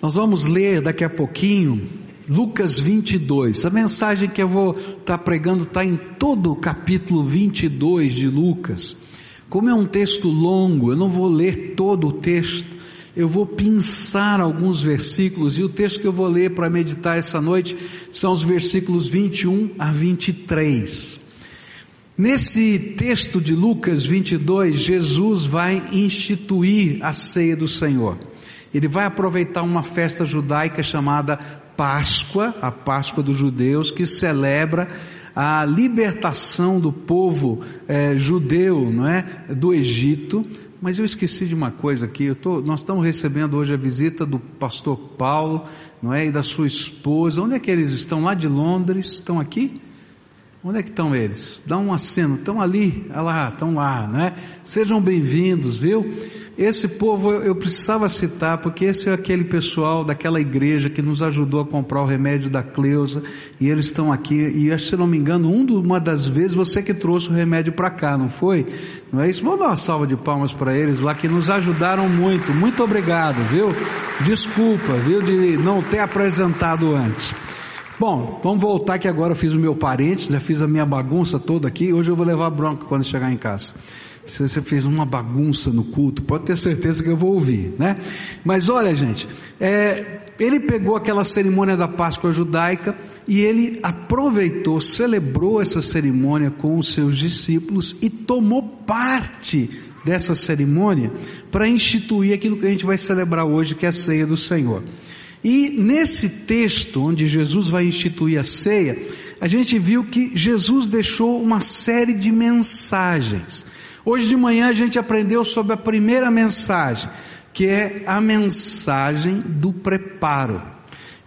Nós vamos ler daqui a pouquinho Lucas 22. A mensagem que eu vou estar tá pregando está em todo o capítulo 22 de Lucas. Como é um texto longo, eu não vou ler todo o texto, eu vou pensar alguns versículos, e o texto que eu vou ler para meditar essa noite são os versículos 21 a 23. Nesse texto de Lucas 22, Jesus vai instituir a ceia do Senhor. Ele vai aproveitar uma festa judaica chamada Páscoa, a Páscoa dos judeus, que celebra a libertação do povo é, judeu, não é, do Egito. Mas eu esqueci de uma coisa aqui. Tô, nós estamos recebendo hoje a visita do pastor Paulo, não é, e da sua esposa. Onde é que eles estão? Lá de Londres? Estão aqui? Onde é que estão eles? Dá um aceno. Estão ali, olha lá, estão lá, né? Sejam bem-vindos, viu? Esse povo eu precisava citar, porque esse é aquele pessoal daquela igreja que nos ajudou a comprar o remédio da Cleusa, e eles estão aqui, e se não me engano, uma das vezes você que trouxe o remédio para cá, não foi? Não é isso? Vamos dar uma salva de palmas para eles lá, que nos ajudaram muito. Muito obrigado, viu? Desculpa, viu, de não ter apresentado antes. Bom, vamos voltar que agora eu fiz o meu parente, já fiz a minha bagunça toda aqui, hoje eu vou levar bronca quando chegar em casa se você fez uma bagunça no culto, pode ter certeza que eu vou ouvir, né? Mas olha, gente, é, ele pegou aquela cerimônia da Páscoa judaica e ele aproveitou, celebrou essa cerimônia com os seus discípulos e tomou parte dessa cerimônia para instituir aquilo que a gente vai celebrar hoje, que é a ceia do Senhor. E nesse texto, onde Jesus vai instituir a ceia, a gente viu que Jesus deixou uma série de mensagens. Hoje de manhã a gente aprendeu sobre a primeira mensagem, que é a mensagem do preparo.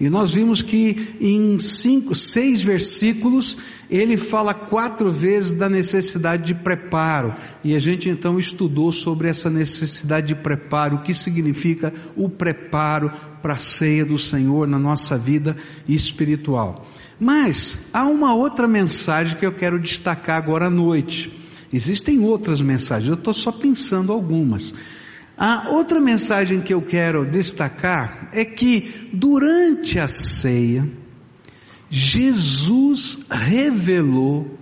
E nós vimos que em cinco, seis versículos ele fala quatro vezes da necessidade de preparo. E a gente então estudou sobre essa necessidade de preparo, o que significa o preparo para a ceia do Senhor na nossa vida espiritual. Mas há uma outra mensagem que eu quero destacar agora à noite. Existem outras mensagens, eu estou só pensando algumas. A outra mensagem que eu quero destacar é que durante a ceia, Jesus revelou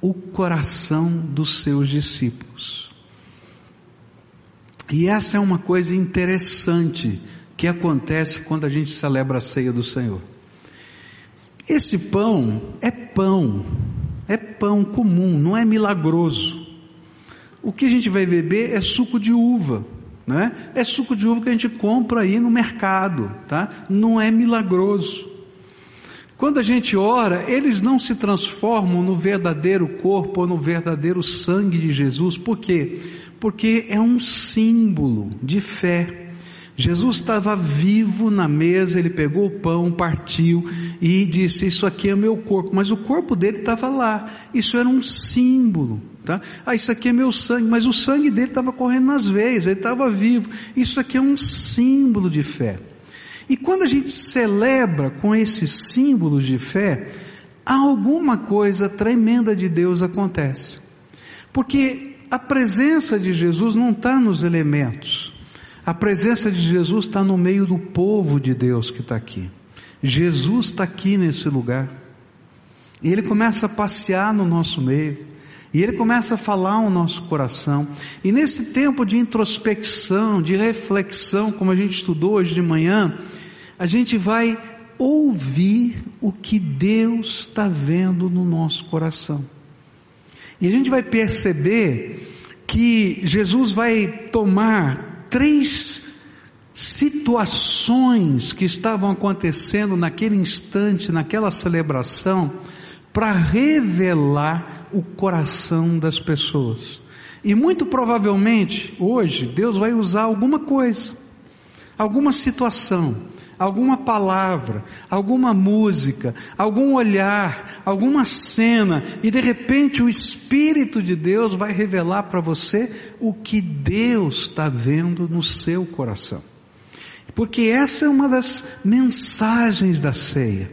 o coração dos seus discípulos. E essa é uma coisa interessante que acontece quando a gente celebra a ceia do Senhor. Esse pão é pão, é pão comum, não é milagroso. O que a gente vai beber é suco de uva, né? É suco de uva que a gente compra aí no mercado, tá? Não é milagroso. Quando a gente ora, eles não se transformam no verdadeiro corpo ou no verdadeiro sangue de Jesus. Por quê? Porque é um símbolo de fé. Jesus estava vivo na mesa, ele pegou o pão, partiu e disse: Isso aqui é meu corpo. Mas o corpo dele estava lá. Isso era um símbolo. Tá? Ah, isso aqui é meu sangue. Mas o sangue dele estava correndo nas veias, ele estava vivo. Isso aqui é um símbolo de fé. E quando a gente celebra com esses símbolos de fé, alguma coisa tremenda de Deus acontece. Porque a presença de Jesus não está nos elementos. A presença de Jesus está no meio do povo de Deus que está aqui. Jesus está aqui nesse lugar. E Ele começa a passear no nosso meio. E Ele começa a falar o nosso coração. E nesse tempo de introspecção, de reflexão, como a gente estudou hoje de manhã, a gente vai ouvir o que Deus está vendo no nosso coração. E a gente vai perceber que Jesus vai tomar três situações que estavam acontecendo naquele instante, naquela celebração, para revelar o coração das pessoas. E muito provavelmente, hoje, Deus vai usar alguma coisa, alguma situação, alguma palavra, alguma música, algum olhar, alguma cena, e de repente o Espírito de Deus vai revelar para você o que Deus está vendo no seu coração. Porque essa é uma das mensagens da ceia.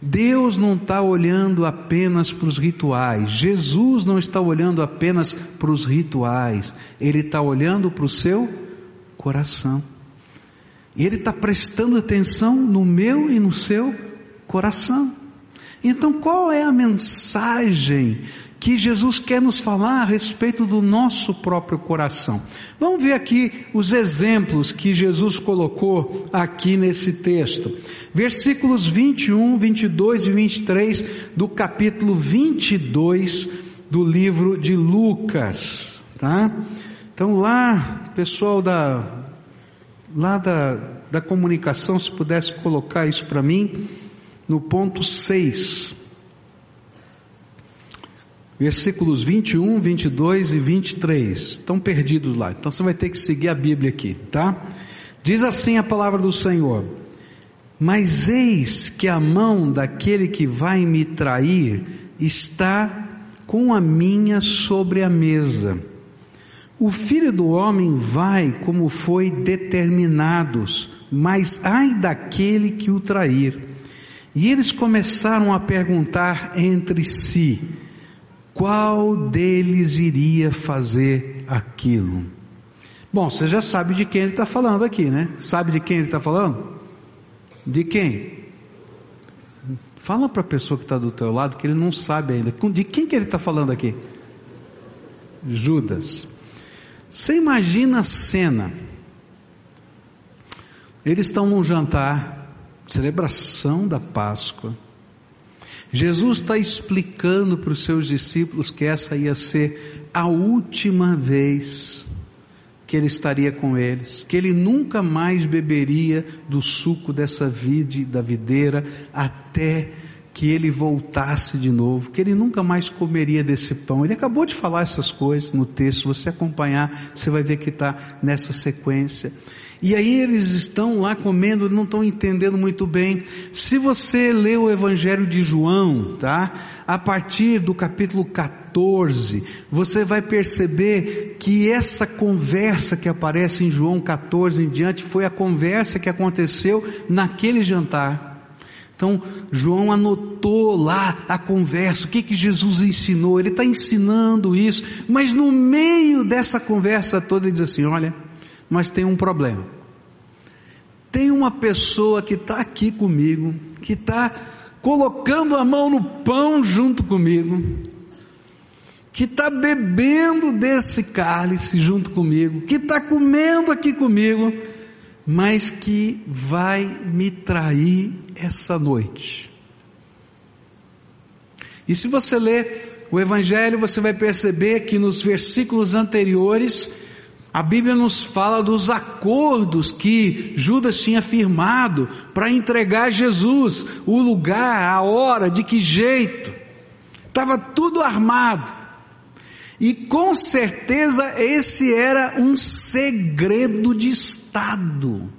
Deus não está olhando apenas para os rituais, Jesus não está olhando apenas para os rituais, Ele está olhando para o seu coração. E Ele está prestando atenção no meu e no seu coração. Então, qual é a mensagem que Jesus quer nos falar a respeito do nosso próprio coração? Vamos ver aqui os exemplos que Jesus colocou aqui nesse texto. Versículos 21, 22 e 23 do capítulo 22 do livro de Lucas, tá? Então lá, pessoal da lá da, da comunicação, se pudesse colocar isso para mim, no ponto 6, versículos 21, 22 e 23, estão perdidos lá, então você vai ter que seguir a Bíblia aqui, tá? Diz assim a palavra do Senhor: Mas eis que a mão daquele que vai me trair está com a minha sobre a mesa. O filho do homem vai como foi determinados, mas ai daquele que o trair. E eles começaram a perguntar entre si: qual deles iria fazer aquilo? Bom, você já sabe de quem ele está falando aqui, né? Sabe de quem ele está falando? De quem? Fala para a pessoa que está do teu lado que ele não sabe ainda. De quem que ele está falando aqui? Judas. Você imagina a cena. Eles estão num jantar, celebração da Páscoa. Jesus está explicando para os seus discípulos que essa ia ser a última vez que ele estaria com eles, que ele nunca mais beberia do suco dessa vide, da videira, até que ele voltasse de novo, que ele nunca mais comeria desse pão. Ele acabou de falar essas coisas no texto, você acompanhar, você vai ver que está nessa sequência. E aí eles estão lá comendo, não estão entendendo muito bem. Se você lê o Evangelho de João, tá? A partir do capítulo 14, você vai perceber que essa conversa que aparece em João 14 em diante foi a conversa que aconteceu naquele jantar. Então, João anotou lá a conversa, o que que Jesus ensinou, ele está ensinando isso, mas no meio dessa conversa toda ele diz assim: olha, mas tem um problema. Tem uma pessoa que está aqui comigo, que está colocando a mão no pão junto comigo, que está bebendo desse cálice junto comigo, que está comendo aqui comigo, mas que vai me trair essa noite. E se você ler o Evangelho, você vai perceber que nos versículos anteriores, a Bíblia nos fala dos acordos que Judas tinha firmado para entregar Jesus, o lugar, a hora, de que jeito. Estava tudo armado. E com certeza esse era um segredo de Estado.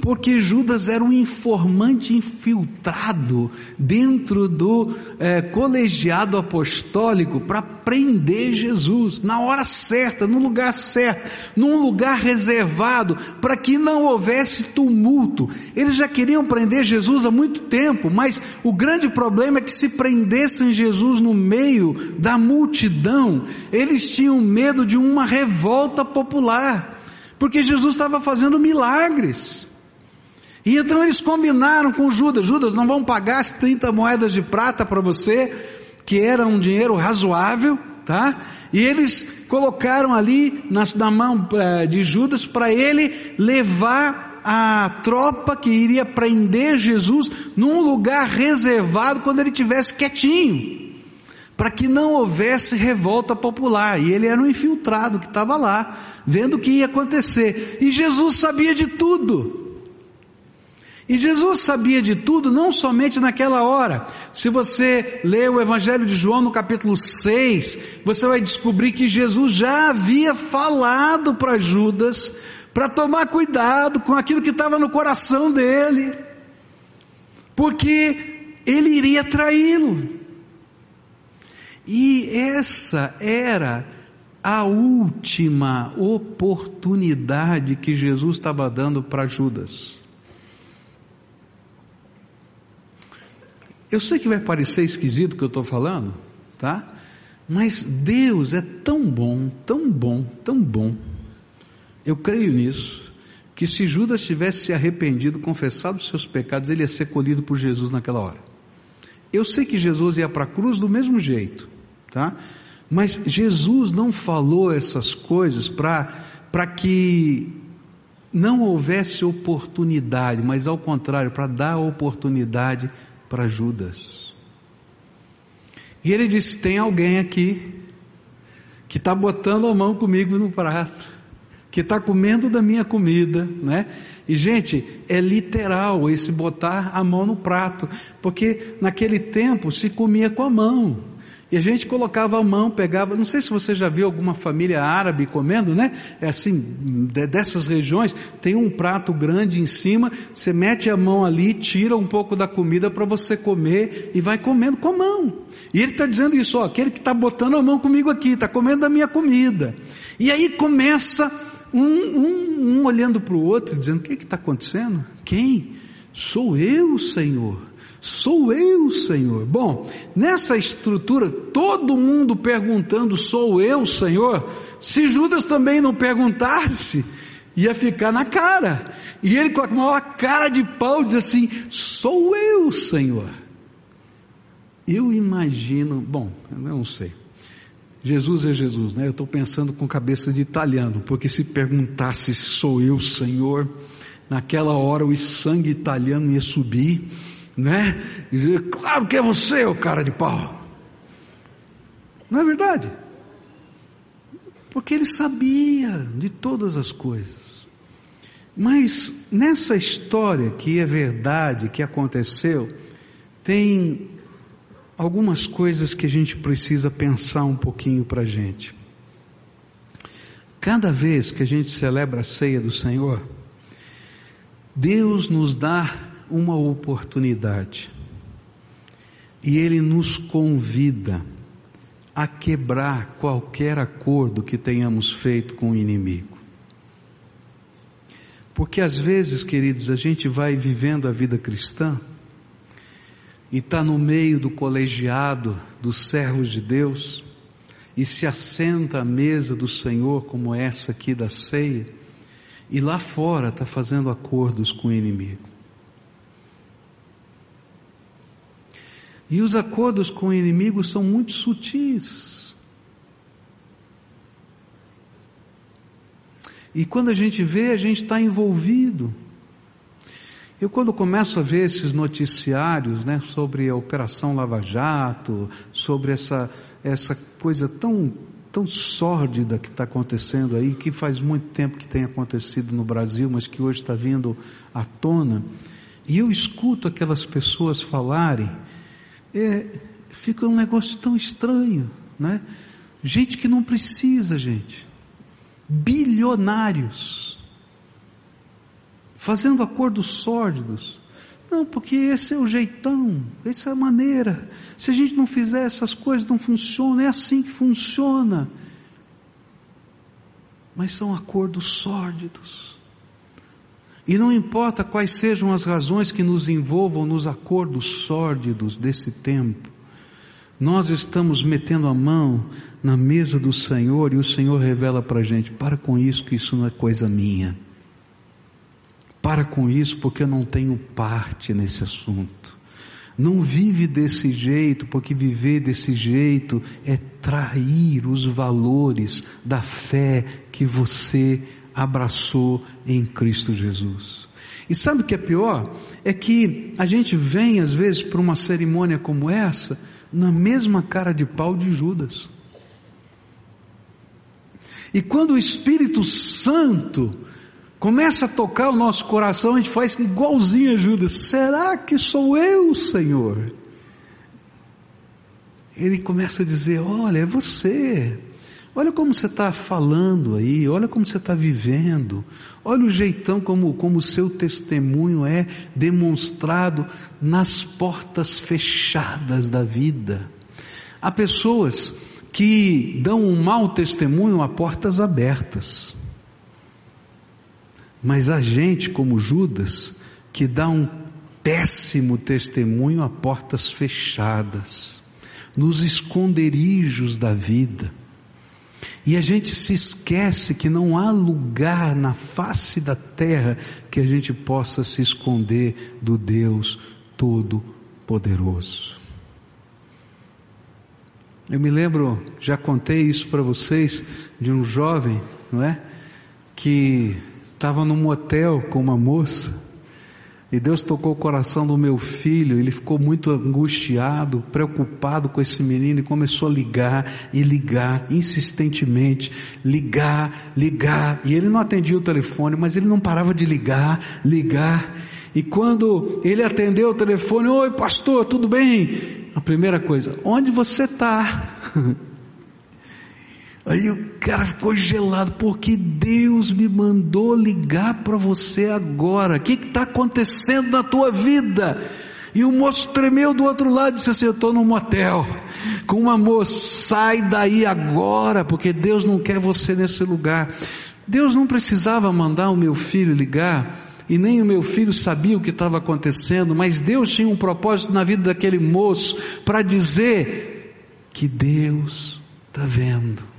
Porque Judas era um informante infiltrado dentro do é, colegiado apostólico para prender Jesus na hora certa, no lugar certo, num lugar reservado, para que não houvesse tumulto. Eles já queriam prender Jesus há muito tempo, mas o grande problema é que se prendessem Jesus no meio da multidão, eles tinham medo de uma revolta popular, porque Jesus estava fazendo milagres. E então eles combinaram com Judas: Judas, não vão pagar as 30 moedas de prata para você, que era um dinheiro razoável, tá? E eles colocaram ali na, na mão eh, de Judas para ele levar a tropa que iria prender Jesus num lugar reservado quando ele tivesse quietinho, para que não houvesse revolta popular. E ele era um infiltrado que estava lá, vendo o que ia acontecer. E Jesus sabia de tudo. E Jesus sabia de tudo, não somente naquela hora. Se você ler o Evangelho de João no capítulo 6, você vai descobrir que Jesus já havia falado para Judas para tomar cuidado com aquilo que estava no coração dele, porque ele iria traí-lo. E essa era a última oportunidade que Jesus estava dando para Judas. Eu sei que vai parecer esquisito o que eu estou falando, tá? Mas Deus é tão bom, tão bom, tão bom. Eu creio nisso, que se Judas tivesse se arrependido, confessado os seus pecados, ele ia ser colhido por Jesus naquela hora. Eu sei que Jesus ia para a cruz do mesmo jeito, tá? Mas Jesus não falou essas coisas para que não houvesse oportunidade, mas ao contrário, para dar oportunidade para Judas. E ele disse: tem alguém aqui que está botando a mão comigo no prato, que está comendo da minha comida, né? E gente, é literal esse botar a mão no prato, porque naquele tempo se comia com a mão. E a gente colocava a mão, pegava, não sei se você já viu alguma família árabe comendo, né? É assim, dessas regiões, tem um prato grande em cima, você mete a mão ali, tira um pouco da comida para você comer e vai comendo com a mão. E ele está dizendo isso, ó, aquele que está botando a mão comigo aqui, está comendo a minha comida. E aí começa um, um, um olhando para o outro, dizendo: O que está acontecendo? Quem? Sou eu, Senhor. Sou eu, Senhor. Bom, nessa estrutura, todo mundo perguntando: Sou eu, Senhor? Se Judas também não perguntasse, ia ficar na cara. E ele, com a maior cara de pau, diz assim: Sou eu, Senhor. Eu imagino, bom, eu não sei. Jesus é Jesus, né? Eu estou pensando com cabeça de italiano, porque se perguntasse se sou eu, Senhor, naquela hora o sangue italiano ia subir, né? Dizer, claro que é você, o cara de pau. Não é verdade? Porque ele sabia de todas as coisas. Mas nessa história que é verdade, que aconteceu, tem algumas coisas que a gente precisa pensar um pouquinho para a gente. Cada vez que a gente celebra a ceia do Senhor, Deus nos dá uma oportunidade e Ele nos convida a quebrar qualquer acordo que tenhamos feito com o inimigo. Porque às vezes, queridos, a gente vai vivendo a vida cristã e está no meio do colegiado dos servos de Deus e se assenta à mesa do Senhor, como essa aqui da ceia, e lá fora está fazendo acordos com o inimigo. E os acordos com o inimigo são muito sutis. E quando a gente vê, a gente está envolvido. Eu quando começo a ver esses noticiários, né, sobre a Operação Lava Jato, sobre essa, essa coisa tão, tão sórdida que está acontecendo aí, que faz muito tempo que tem acontecido no Brasil, mas que hoje está vindo à tona, e eu escuto aquelas pessoas falarem, é, fica um negócio tão estranho, né? Gente que não precisa, gente. Bilionários fazendo acordos sórdidos. Não, porque esse é o jeitão, essa é a maneira. Se a gente não fizer essas coisas, não funciona, é assim que funciona. Mas são acordos sórdidos. E não importa quais sejam as razões que nos envolvam nos acordos sórdidos desse tempo, nós estamos metendo a mão na mesa do Senhor e o Senhor revela para a gente: para com isso, que isso não é coisa minha. Para com isso, porque eu não tenho parte nesse assunto. Não vive desse jeito, porque viver desse jeito é trair os valores da fé que você abraçou em Cristo Jesus. E sabe o que é pior? É que a gente vem às vezes para uma cerimônia como essa, na mesma cara de pau de Judas. E quando o Espírito Santo começa a tocar o nosso coração, a gente faz igualzinho a Judas. Será que sou eu, Senhor? Ele começa a dizer: Olha, é você. Olha como você está falando aí, olha como você está vivendo, olha o jeitão como, o seu testemunho é demonstrado nas portas fechadas da vida. Há pessoas que dão um mau testemunho a portas abertas. Mas a gente, como Judas, que dá um péssimo testemunho a portas fechadas, nos esconderijos da vida. E a gente se esquece que não há lugar na face da terra que a gente possa se esconder do Deus Todo-Poderoso. Eu me lembro, já contei isso para vocês, de um jovem, não é? Que estava num motel com uma moça e Deus tocou o coração do meu filho, ele ficou muito angustiado, preocupado com esse menino e começou a ligar e ligar insistentemente, ligar, ligar. E ele não atendia o telefone, mas ele não parava de ligar, ligar. E quando ele atendeu o telefone, oi pastor, tudo bem? A primeira coisa, onde você está? Aí o cara ficou gelado, porque Deus me mandou ligar para você agora. O que está acontecendo na tua vida? E o moço tremeu do outro lado e disse assim: Eu estou num motel com uma moça, sai daí agora, porque Deus não quer você nesse lugar. Deus não precisava mandar o meu filho ligar, e nem o meu filho sabia o que estava acontecendo, mas Deus tinha um propósito na vida daquele moço para dizer que Deus está vendo.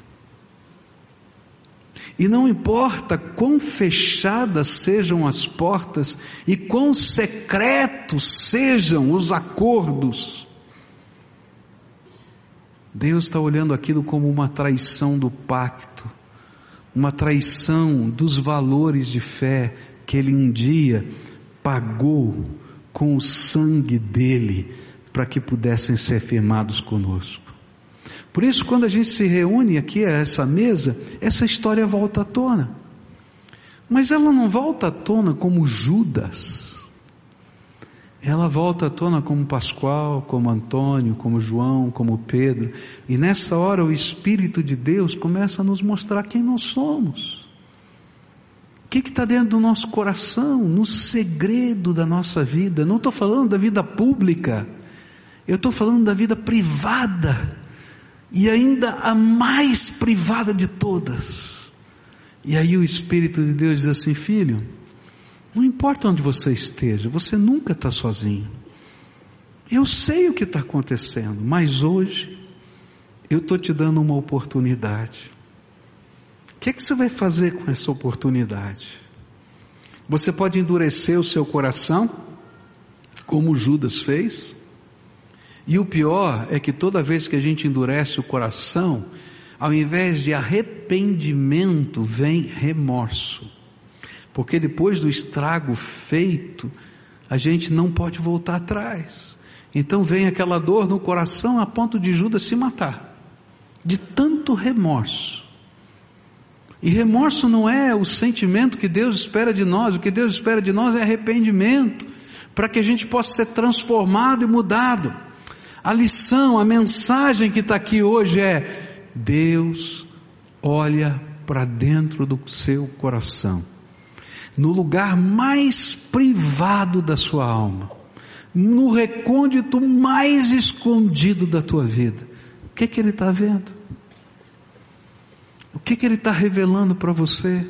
E não importa quão fechadas sejam as portas e quão secretos sejam os acordos, Deus está olhando aquilo como uma traição do pacto, uma traição dos valores de fé que Ele um dia pagou com o sangue dele para que pudessem ser firmados conosco. Por isso, quando a gente se reúne aqui a essa mesa, essa história volta à tona. Mas ela não volta à tona como Judas. Ela volta à tona como Pascoal, como Antônio, como João, como Pedro. E nessa hora o Espírito de Deus começa a nos mostrar quem nós somos. O que está dentro do nosso coração, no segredo da nossa vida. Não estou falando da vida pública, eu estou falando da vida privada e ainda a mais privada de todas. E aí o Espírito de Deus diz assim: Filho, não importa onde você esteja, você nunca está sozinho. Eu sei o que está acontecendo, mas hoje eu estou te dando uma oportunidade. O que, é que você vai fazer com essa oportunidade? Você pode endurecer o seu coração, como Judas fez, e o pior é que toda vez que a gente endurece o coração, ao invés de arrependimento, vem remorso. Porque depois do estrago feito, a gente não pode voltar atrás. Então vem aquela dor no coração a ponto de Judas se matar, de tanto remorso. E remorso não é o sentimento que Deus espera de nós, o que Deus espera de nós é arrependimento, para que a gente possa ser transformado e mudado. A lição, a mensagem que está aqui hoje é: Deus olha para dentro do seu coração, no lugar mais privado da sua alma, no recôndito mais escondido da tua vida. O que, é que Ele está vendo? O que, é que Ele está revelando para você?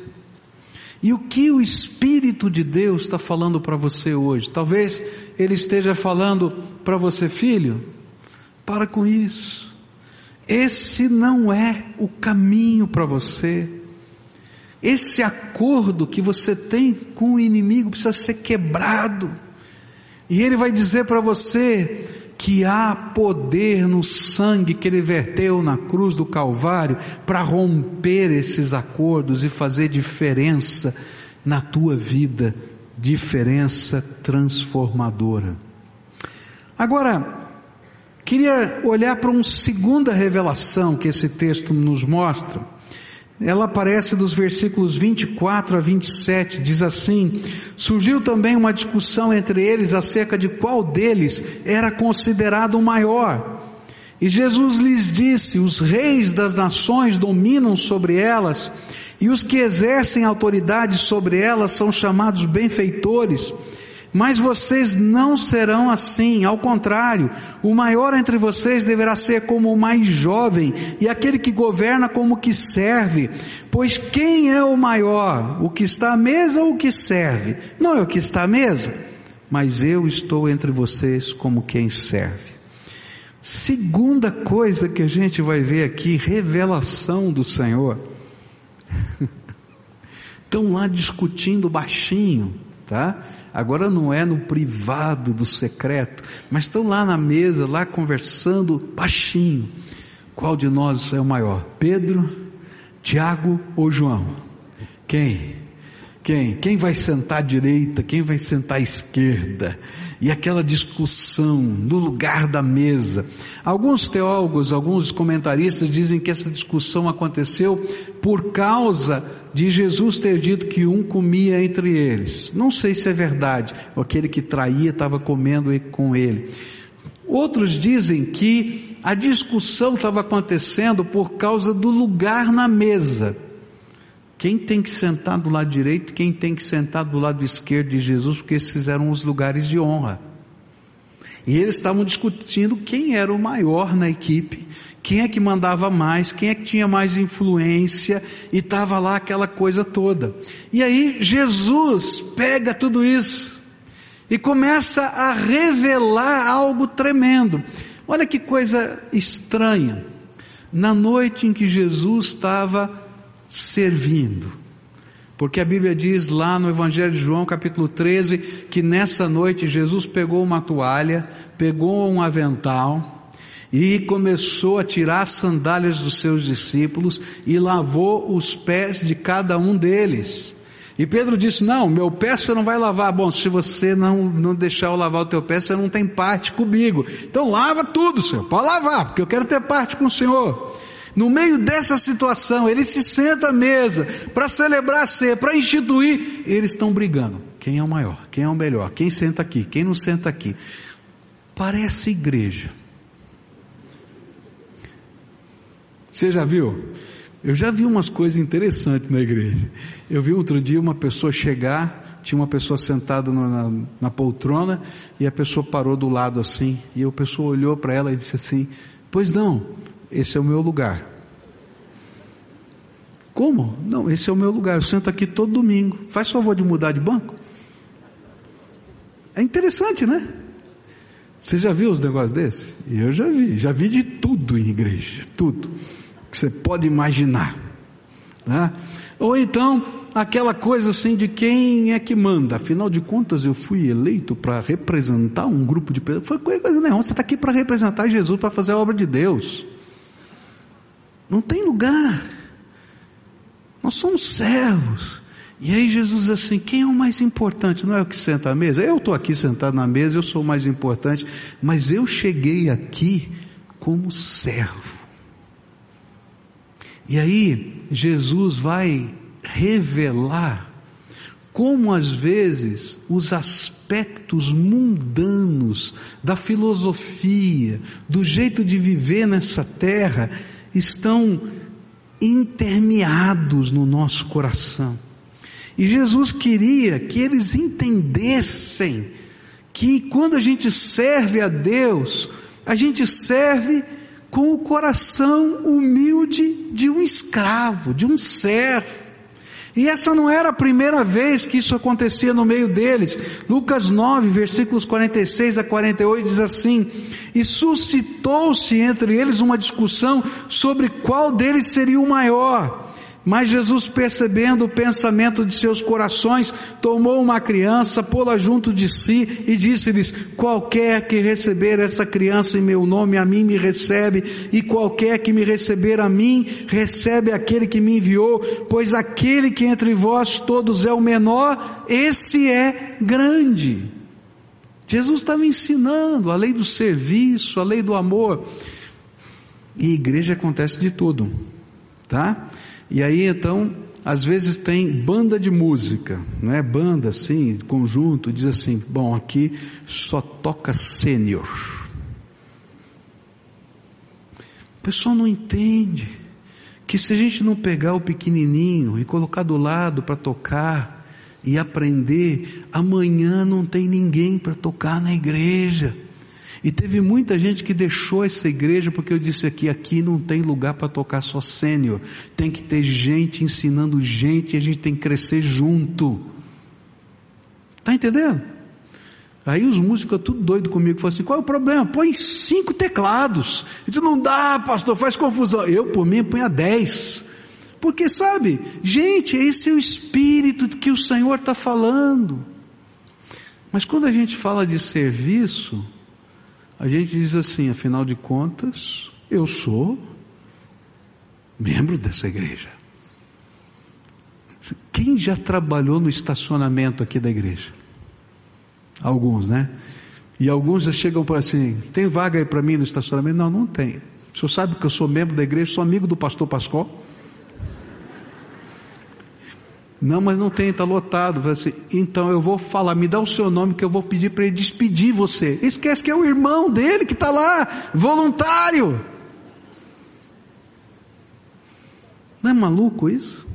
E o que o Espírito de Deus está falando para você hoje? Talvez Ele esteja falando para você, filho, para com isso. Esse não é o caminho para você. Esse acordo que você tem com o inimigo precisa ser quebrado. E ele vai dizer para você que há poder no sangue que ele verteu na cruz do Calvário para romper esses acordos e fazer diferença na tua vida, diferença transformadora. Agora, Queria olhar para uma segunda revelação que esse texto nos mostra. Ela aparece dos versículos 24 a 27, diz assim: Surgiu também uma discussão entre eles acerca de qual deles era considerado o maior. E Jesus lhes disse: Os reis das nações dominam sobre elas, e os que exercem autoridade sobre elas são chamados benfeitores. Mas vocês não serão assim, ao contrário, o maior entre vocês deverá ser como o mais jovem, e aquele que governa como o que serve. Pois quem é o maior, o que está à mesa ou o que serve? Não é o que está à mesa, mas eu estou entre vocês como quem serve. Segunda coisa que a gente vai ver aqui, revelação do Senhor. Estão lá discutindo baixinho, tá? Agora não é no privado do secreto, mas estão lá na mesa, lá conversando baixinho. Qual de nós é o maior? Pedro, Tiago ou João? Quem? Quem? Quem vai sentar à direita? Quem vai sentar à esquerda? E aquela discussão no lugar da mesa. Alguns teólogos, alguns comentaristas dizem que essa discussão aconteceu por causa de Jesus ter dito que um comia entre eles. Não sei se é verdade, aquele que traía estava comendo com ele. Outros dizem que a discussão estava acontecendo por causa do lugar na mesa. Quem tem que sentar do lado direito, quem tem que sentar do lado esquerdo de Jesus, porque esses eram os lugares de honra. E eles estavam discutindo quem era o maior na equipe, quem é que mandava mais, quem é que tinha mais influência, e estava lá aquela coisa toda. E aí Jesus pega tudo isso e começa a revelar algo tremendo. Olha que coisa estranha. Na noite em que Jesus estava servindo. Porque a Bíblia diz lá no Evangelho de João, capítulo 13, que nessa noite Jesus pegou uma toalha, pegou um avental e começou a tirar as sandálias dos seus discípulos e lavou os pés de cada um deles. E Pedro disse: Não, meu pé você não vai lavar. Bom, se você não, não deixar eu lavar o teu pé, você não tem parte comigo. Então lava tudo, Senhor. Pode lavar, porque eu quero ter parte com o Senhor. No meio dessa situação, ele se senta à mesa para celebrar a ceia, para instituir, eles estão brigando. Quem é o maior? Quem é o melhor? Quem senta aqui? Quem não senta aqui? Parece igreja. Você já viu? Eu já vi umas coisas interessantes na igreja. Eu vi outro dia uma pessoa chegar, tinha uma pessoa sentada na, na poltrona e a pessoa parou do lado assim, e a pessoa olhou para ela e disse assim: Pois não, esse é o meu lugar. Como? Não, esse é o meu lugar. Eu sento aqui todo domingo. Faz favor de mudar de banco. É interessante, né? Você já viu os negócios desses? Eu já vi. Já vi de tudo em igreja. Tudo. Que você pode imaginar. Né? Ou então, aquela coisa assim de quem é que manda. Afinal de contas, eu fui eleito para representar um grupo de pessoas. Foi coisa nenhuma. Você está aqui para representar Jesus, para fazer a obra de Deus. Não tem lugar. Nós somos servos. E aí Jesus diz assim: quem é o mais importante? Não é o que senta à mesa? Eu estou aqui sentado na mesa, eu sou o mais importante, mas eu cheguei aqui como servo. E aí Jesus vai revelar como às vezes os aspectos mundanos da filosofia, do jeito de viver nessa terra, estão intermeados no nosso coração. E Jesus queria que eles entendessem que quando a gente serve a Deus, a gente serve com o coração humilde de um escravo, de um servo. E essa não era a primeira vez que isso acontecia no meio deles. Lucas 9, versículos 46 a 48 diz assim: E suscitou-se entre eles uma discussão sobre qual deles seria o maior. Mas Jesus, percebendo o pensamento de seus corações, tomou uma criança, pô-la junto de si e disse-lhes: Qualquer que receber essa criança em meu nome, a mim me recebe, e qualquer que me receber a mim, recebe aquele que me enviou, pois aquele que entre vós todos é o menor, esse é grande. Jesus estava ensinando a lei do serviço, a lei do amor. E igreja acontece de tudo, tá? E aí então, às vezes tem banda de música, não é banda assim, conjunto, diz assim, bom, aqui só toca sênior. O pessoal não entende que se a gente não pegar o pequenininho e colocar do lado para tocar e aprender, amanhã não tem ninguém para tocar na igreja. E teve muita gente que deixou essa igreja porque eu disse aqui, aqui não tem lugar para tocar só sênior. Tem que ter gente ensinando gente e a gente tem que crescer junto. Está entendendo? Aí os músicos ficam tudo doido comigo, falam assim, qual é o problema? Põe cinco teclados. Disse, não dá, pastor, faz confusão. Eu, por mim, ponho dez. Porque sabe, gente, esse é o espírito que o Senhor está falando. Mas quando a gente fala de serviço, a gente diz assim, afinal de contas, eu sou membro dessa igreja. Quem já trabalhou no estacionamento aqui da igreja? Alguns, né? E alguns já chegam para assim: tem vaga aí para mim no estacionamento? Não, não tem. O senhor sabe que eu sou membro da igreja, sou amigo do pastor Pascoal? Não, mas não tem, está lotado. Assim, então eu vou falar, me dá o seu nome que eu vou pedir para ele despedir você. Esquece que é o irmão dele que está lá, voluntário. Não é maluco isso?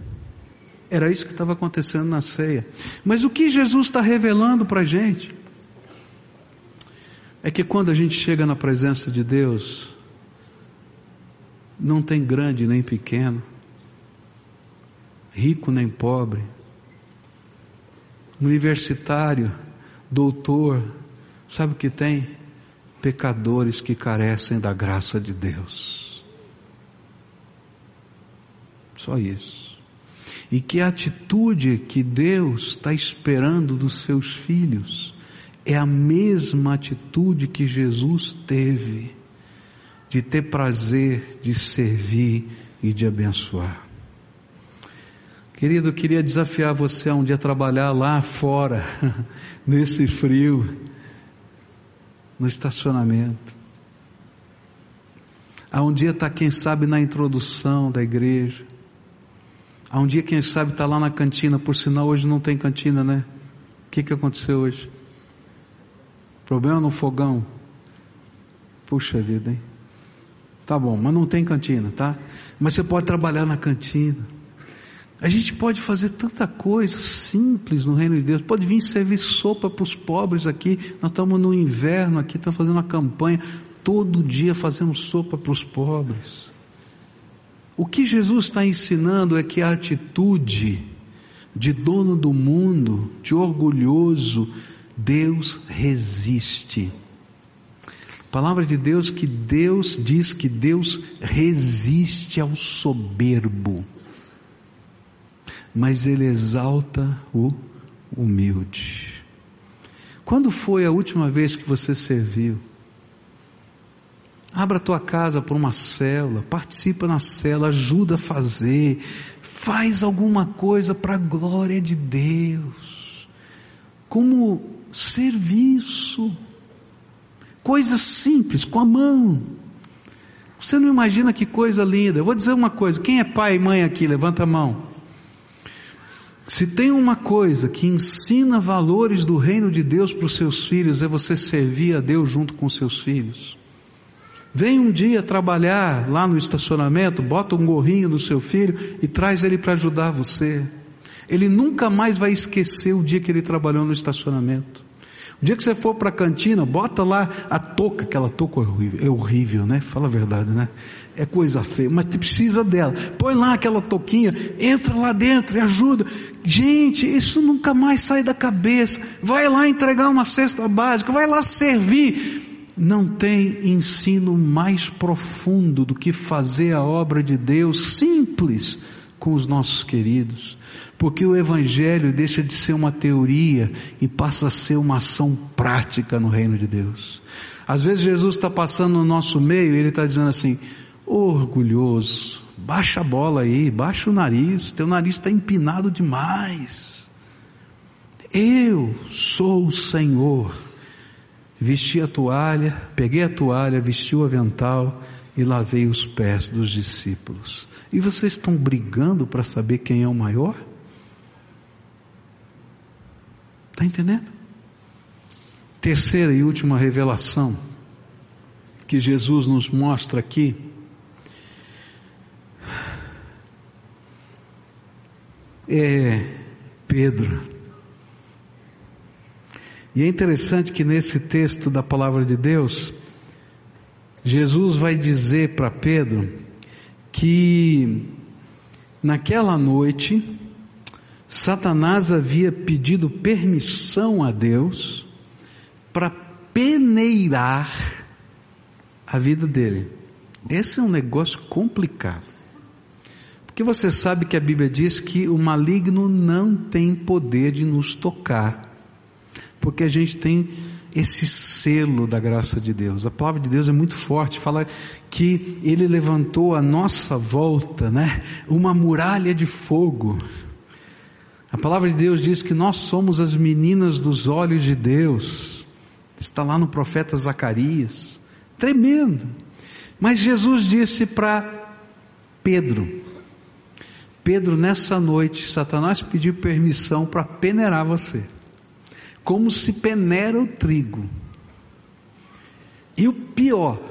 Era isso que estava acontecendo na ceia. Mas o que Jesus está revelando para a gente? É que quando a gente chega na presença de Deus, não tem grande nem pequeno rico nem pobre, universitário, doutor, sabe o que tem? Pecadores que carecem da graça de Deus. Só isso. E que atitude que Deus está esperando dos seus filhos é a mesma atitude que Jesus teve de ter prazer, de servir e de abençoar. Querido, eu queria desafiar você a um dia trabalhar lá fora, nesse frio, no estacionamento. A um dia tá, quem sabe, na introdução da igreja. A um dia, quem sabe, estar tá lá na cantina, por sinal, hoje não tem cantina, né? O que, que aconteceu hoje? Problema no fogão. Puxa vida, hein? Tá bom, mas não tem cantina, tá? Mas você pode trabalhar na cantina. A gente pode fazer tanta coisa simples no reino de Deus. Pode vir servir sopa para os pobres aqui. Nós estamos no inverno aqui, estamos fazendo uma campanha. Todo dia fazemos sopa para os pobres. O que Jesus está ensinando é que a atitude de dono do mundo, de orgulhoso, Deus resiste. A palavra de Deus que Deus diz que Deus resiste ao soberbo mas ele exalta o humilde. Quando foi a última vez que você serviu? Abra a tua casa para uma célula, participa na célula, ajuda a fazer, faz alguma coisa para a glória de Deus, como serviço, coisas simples, com a mão. Você não imagina que coisa linda. Eu vou dizer uma coisa: quem é pai e mãe aqui? Levanta a mão. Se tem uma coisa que ensina valores do reino de Deus para os seus filhos, é você servir a Deus junto com seus filhos. Vem um dia trabalhar lá no estacionamento, bota um gorrinho no seu filho e traz ele para ajudar você. Ele nunca mais vai esquecer o dia que ele trabalhou no estacionamento. O dia que você for para a cantina, bota lá a touca, aquela touca é horrível, é horrível, né? Fala a verdade, né? é coisa feia, mas precisa dela. Põe lá aquela toquinha, entra lá dentro e ajuda. Gente, isso nunca mais sai da cabeça. Vai lá entregar uma cesta básica, vai lá servir. Não tem ensino mais profundo do que fazer a obra de Deus simples com os nossos queridos. Porque o Evangelho deixa de ser uma teoria e passa a ser uma ação prática no reino de Deus. Às vezes Jesus está passando no nosso meio e ele está dizendo assim, orgulhoso, baixa a bola aí, baixa o nariz, teu nariz está empinado demais. Eu sou o Senhor. Vesti a toalha, peguei a toalha, vesti o avental e lavei os pés dos discípulos. E vocês estão brigando para saber quem é o maior? Está entendendo? Terceira e última revelação que Jesus nos mostra aqui é Pedro. E é interessante que nesse texto da palavra de Deus, Jesus vai dizer para Pedro que naquela noite Satanás havia pedido permissão a Deus para peneirar a vida dele. Esse é um negócio complicado. Porque você sabe que a Bíblia diz que o maligno não tem poder de nos tocar. Porque a gente tem esse selo da graça de Deus. A palavra de Deus é muito forte, fala que ele levantou a nossa volta, né? Uma muralha de fogo. A palavra de Deus diz que nós somos as meninas dos olhos de Deus. Está lá no profeta Zacarias. Tremendo. Mas Jesus disse para Pedro: Pedro, nessa noite, Satanás pediu permissão para peneirar você como se peneira o trigo. E o pior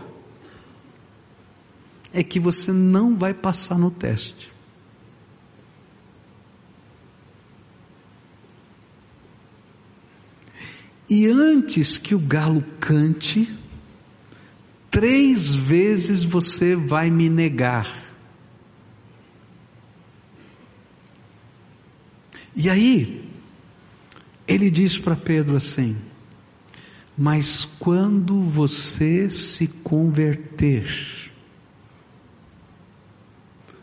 é que você não vai passar no teste. E antes que o galo cante, três vezes você vai me negar. E aí, ele diz para Pedro assim: Mas quando você se converter,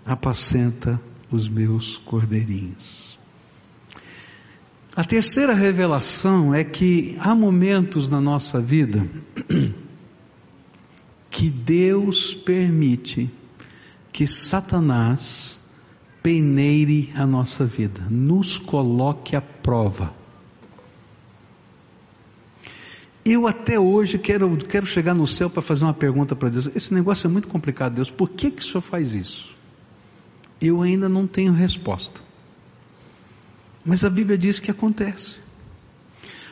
apacenta os meus cordeirinhos. A terceira revelação é que há momentos na nossa vida que Deus permite que Satanás peneire a nossa vida, nos coloque à prova. Eu até hoje quero, quero chegar no céu para fazer uma pergunta para Deus. Esse negócio é muito complicado, Deus. Por que, que o Senhor faz isso? Eu ainda não tenho resposta. Mas a Bíblia diz que acontece.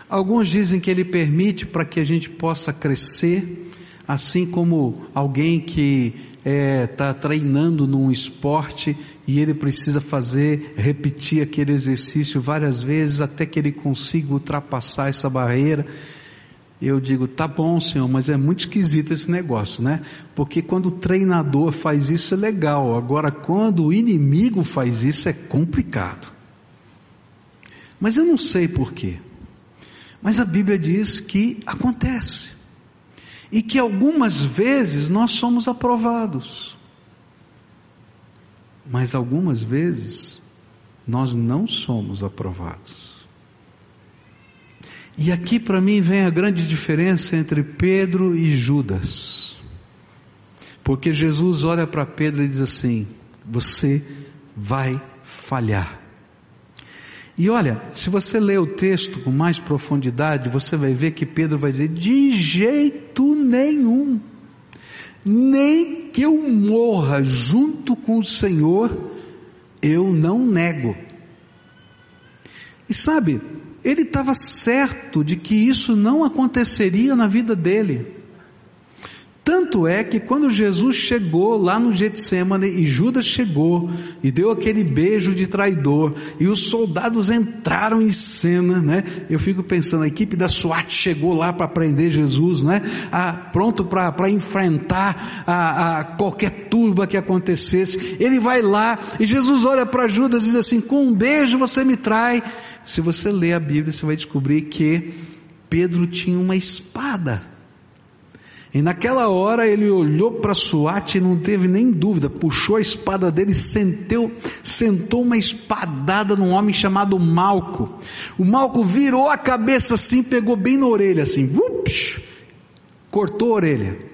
Alguns dizem que Ele permite para que a gente possa crescer, assim como alguém que está é, tá treinando num esporte e ele precisa fazer, repetir aquele exercício várias vezes até que ele consiga ultrapassar essa barreira eu digo, tá bom, senhor, mas é muito esquisito esse negócio, né? Porque quando o treinador faz isso é legal, agora quando o inimigo faz isso é complicado. Mas eu não sei porquê. Mas a Bíblia diz que acontece. E que algumas vezes nós somos aprovados. Mas algumas vezes nós não somos aprovados. E aqui para mim vem a grande diferença entre Pedro e Judas. Porque Jesus olha para Pedro e diz assim: Você vai falhar. E olha, se você ler o texto com mais profundidade, você vai ver que Pedro vai dizer: De jeito nenhum, nem que eu morra junto com o Senhor, eu não nego. E sabe, ele estava certo de que isso não aconteceria na vida dele. Tanto é que quando Jesus chegou lá no Getsemane e Judas chegou e deu aquele beijo de traidor e os soldados entraram em cena, né? Eu fico pensando, a equipe da SWAT chegou lá para prender Jesus, né? Ah, pronto para enfrentar a, a qualquer turba que acontecesse. Ele vai lá e Jesus olha para Judas e diz assim: com um beijo você me trai. Se você ler a Bíblia, você vai descobrir que Pedro tinha uma espada. E naquela hora ele olhou para Suate e não teve nem dúvida, puxou a espada dele e sentou, sentou uma espadada num homem chamado Malco. O Malco virou a cabeça assim, pegou bem na orelha assim, ups, cortou a orelha.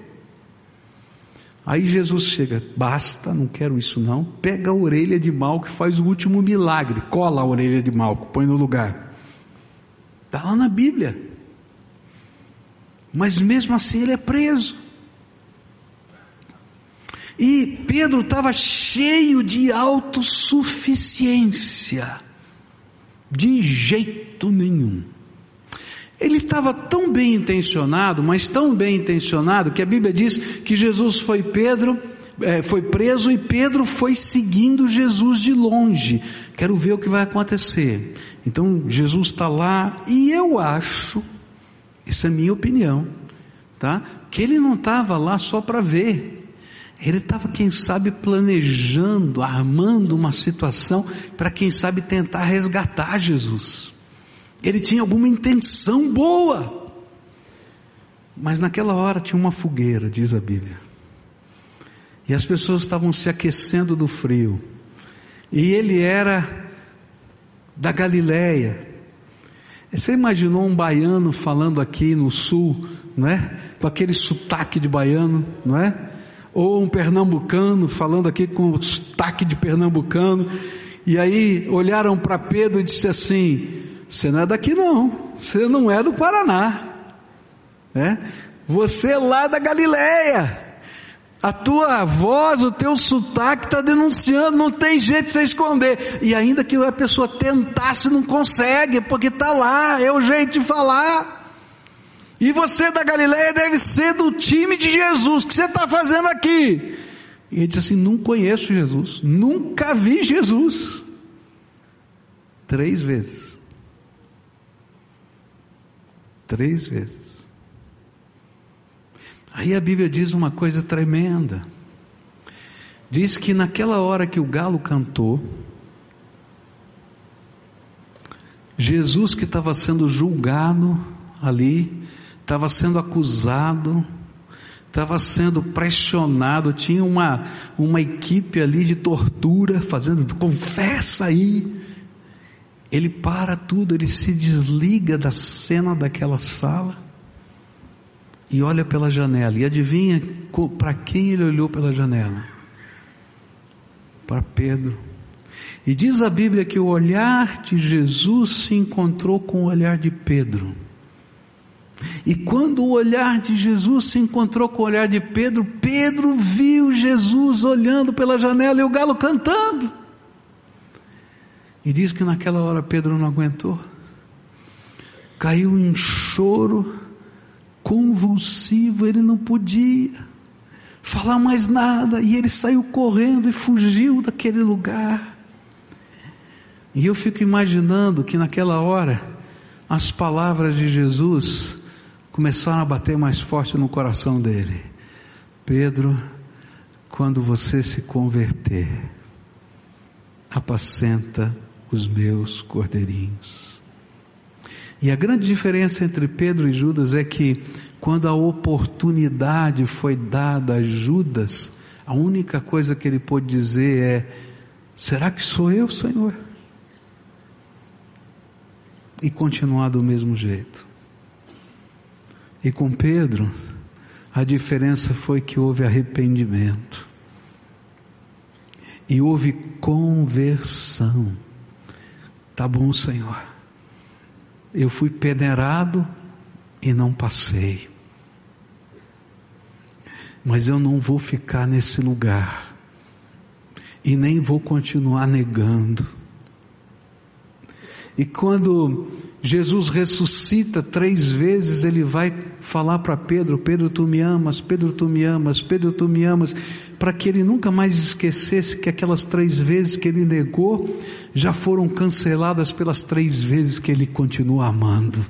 Aí Jesus chega, basta, não quero isso não. Pega a orelha de Malco e faz o último milagre, cola a orelha de Malco, põe no lugar. Está lá na Bíblia. Mas mesmo assim ele é preso. E Pedro estava cheio de autossuficiência. De jeito nenhum. Ele estava tão bem intencionado, mas tão bem intencionado, que a Bíblia diz que Jesus foi Pedro, é, foi preso e Pedro foi seguindo Jesus de longe. Quero ver o que vai acontecer. Então Jesus está lá e eu acho, isso é minha opinião, tá? Que ele não estava lá só para ver. Ele estava, quem sabe, planejando, armando uma situação para, quem sabe, tentar resgatar Jesus. Ele tinha alguma intenção boa. Mas naquela hora tinha uma fogueira, diz a Bíblia. E as pessoas estavam se aquecendo do frio. E ele era da Galileia. Você imaginou um baiano falando aqui no sul, não é? Com aquele sotaque de baiano, não é? Ou um pernambucano falando aqui com sotaque de pernambucano. E aí olharam para Pedro e disse assim: Você não é daqui não, você não é do Paraná, né? Você é lá da Galileia. A tua voz, o teu sotaque está denunciando, não tem jeito de você esconder. E ainda que a pessoa tentasse, não consegue, porque está lá, é o jeito de falar. E você da Galileia deve ser do time de Jesus. O que você está fazendo aqui? E ele disse assim: Não conheço Jesus, nunca vi Jesus. Três vezes. Três vezes. Aí a Bíblia diz uma coisa tremenda. Diz que naquela hora que o galo cantou, Jesus que estava sendo julgado ali, estava sendo acusado, estava sendo pressionado, tinha uma, uma equipe ali de tortura, fazendo, confessa aí. Ele para tudo, ele se desliga da cena daquela sala e olha pela janela. E adivinha para quem ele olhou pela janela? Para Pedro. E diz a Bíblia que o olhar de Jesus se encontrou com o olhar de Pedro. E quando o olhar de Jesus se encontrou com o olhar de Pedro, Pedro viu Jesus olhando pela janela e o galo cantando. E diz que naquela hora Pedro não aguentou, caiu em choro convulsivo, ele não podia falar mais nada, e ele saiu correndo e fugiu daquele lugar. E eu fico imaginando que naquela hora, as palavras de Jesus começaram a bater mais forte no coração dele. Pedro, quando você se converter, apacenta os meus cordeirinhos. E a grande diferença entre Pedro e Judas é que quando a oportunidade foi dada a Judas, a única coisa que ele pôde dizer é: será que sou eu, Senhor? E continuar do mesmo jeito. E com Pedro, a diferença foi que houve arrependimento. E houve conversão. Tá bom, Senhor eu fui peneirado e não passei. Mas eu não vou ficar nesse lugar. E nem vou continuar negando. E quando Jesus ressuscita três vezes, ele vai falar para Pedro: Pedro, tu me amas, Pedro, tu me amas, Pedro, tu me amas, para que ele nunca mais esquecesse que aquelas três vezes que ele negou já foram canceladas pelas três vezes que ele continua amando.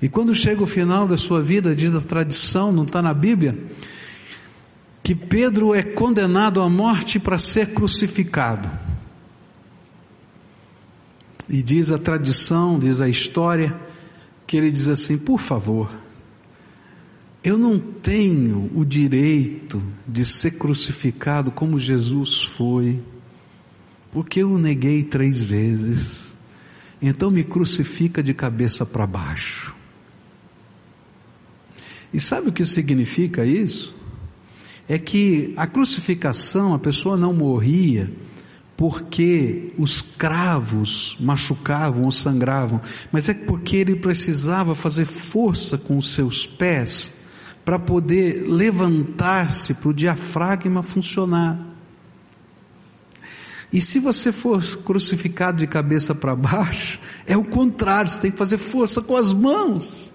E quando chega o final da sua vida, diz a tradição, não está na Bíblia, que Pedro é condenado à morte para ser crucificado. E diz a tradição, diz a história, que ele diz assim: por favor, eu não tenho o direito de ser crucificado como Jesus foi, porque eu o neguei três vezes, então me crucifica de cabeça para baixo. E sabe o que significa isso? É que a crucificação, a pessoa não morria porque os cravos machucavam ou sangravam, mas é porque ele precisava fazer força com os seus pés para poder levantar-se, para o diafragma funcionar. E se você for crucificado de cabeça para baixo, é o contrário, você tem que fazer força com as mãos.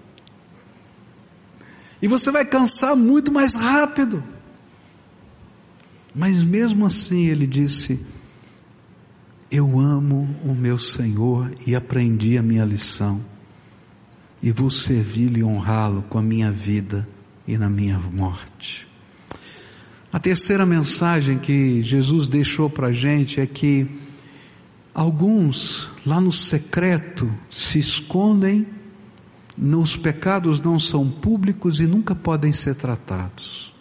E você vai cansar muito mais rápido. Mas mesmo assim ele disse: eu amo o meu Senhor e aprendi a minha lição, e vou servi-lo e honrá-lo com a minha vida e na minha morte. A terceira mensagem que Jesus deixou para a gente é que Alguns lá no secreto se escondem, os pecados não são públicos e nunca podem ser tratados,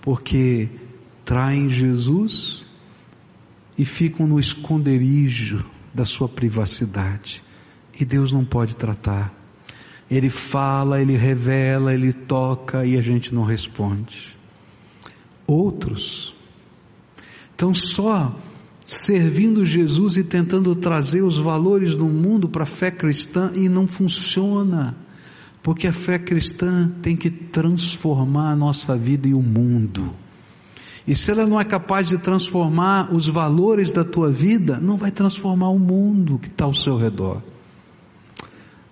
porque traem Jesus e ficam no esconderijo da sua privacidade. E Deus não pode tratar. Ele fala, ele revela, ele toca e a gente não responde. Outros estão só servindo Jesus e tentando trazer os valores do mundo para a fé cristã e não funciona. Porque a fé cristã tem que transformar a nossa vida e o mundo. E se ela não é capaz de transformar os valores da tua vida, não vai transformar o mundo que está ao seu redor.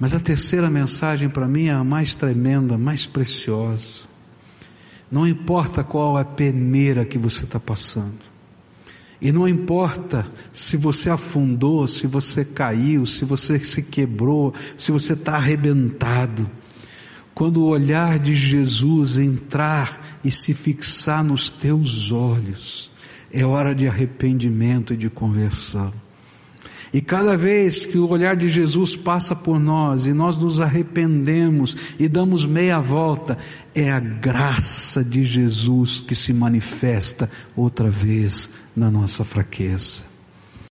Mas a terceira mensagem para mim é a mais tremenda, mais preciosa. Não importa qual a peneira que você está passando. E não importa se você afundou, se você caiu, se você se quebrou, se você está arrebentado quando o olhar de Jesus entrar e se fixar nos teus olhos, é hora de arrependimento e de conversão. E cada vez que o olhar de Jesus passa por nós e nós nos arrependemos e damos meia volta, é a graça de Jesus que se manifesta outra vez na nossa fraqueza.